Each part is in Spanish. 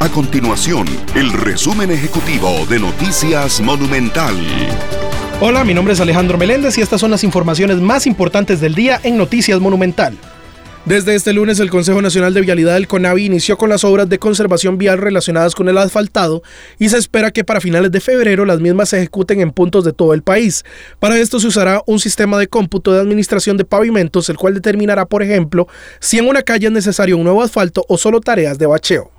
A continuación, el resumen ejecutivo de Noticias Monumental. Hola, mi nombre es Alejandro Meléndez y estas son las informaciones más importantes del día en Noticias Monumental. Desde este lunes, el Consejo Nacional de Vialidad del CONAVI inició con las obras de conservación vial relacionadas con el asfaltado y se espera que para finales de febrero las mismas se ejecuten en puntos de todo el país. Para esto se usará un sistema de cómputo de administración de pavimentos, el cual determinará, por ejemplo, si en una calle es necesario un nuevo asfalto o solo tareas de bacheo.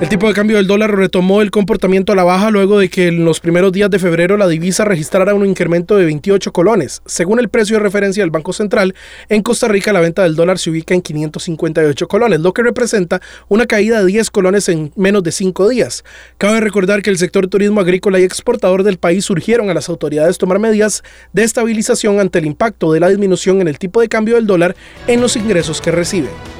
El tipo de cambio del dólar retomó el comportamiento a la baja luego de que en los primeros días de febrero la divisa registrara un incremento de 28 colones. Según el precio de referencia del Banco Central, en Costa Rica la venta del dólar se ubica en 558 colones, lo que representa una caída de 10 colones en menos de 5 días. Cabe recordar que el sector turismo agrícola y exportador del país surgieron a las autoridades tomar medidas de estabilización ante el impacto de la disminución en el tipo de cambio del dólar en los ingresos que reciben.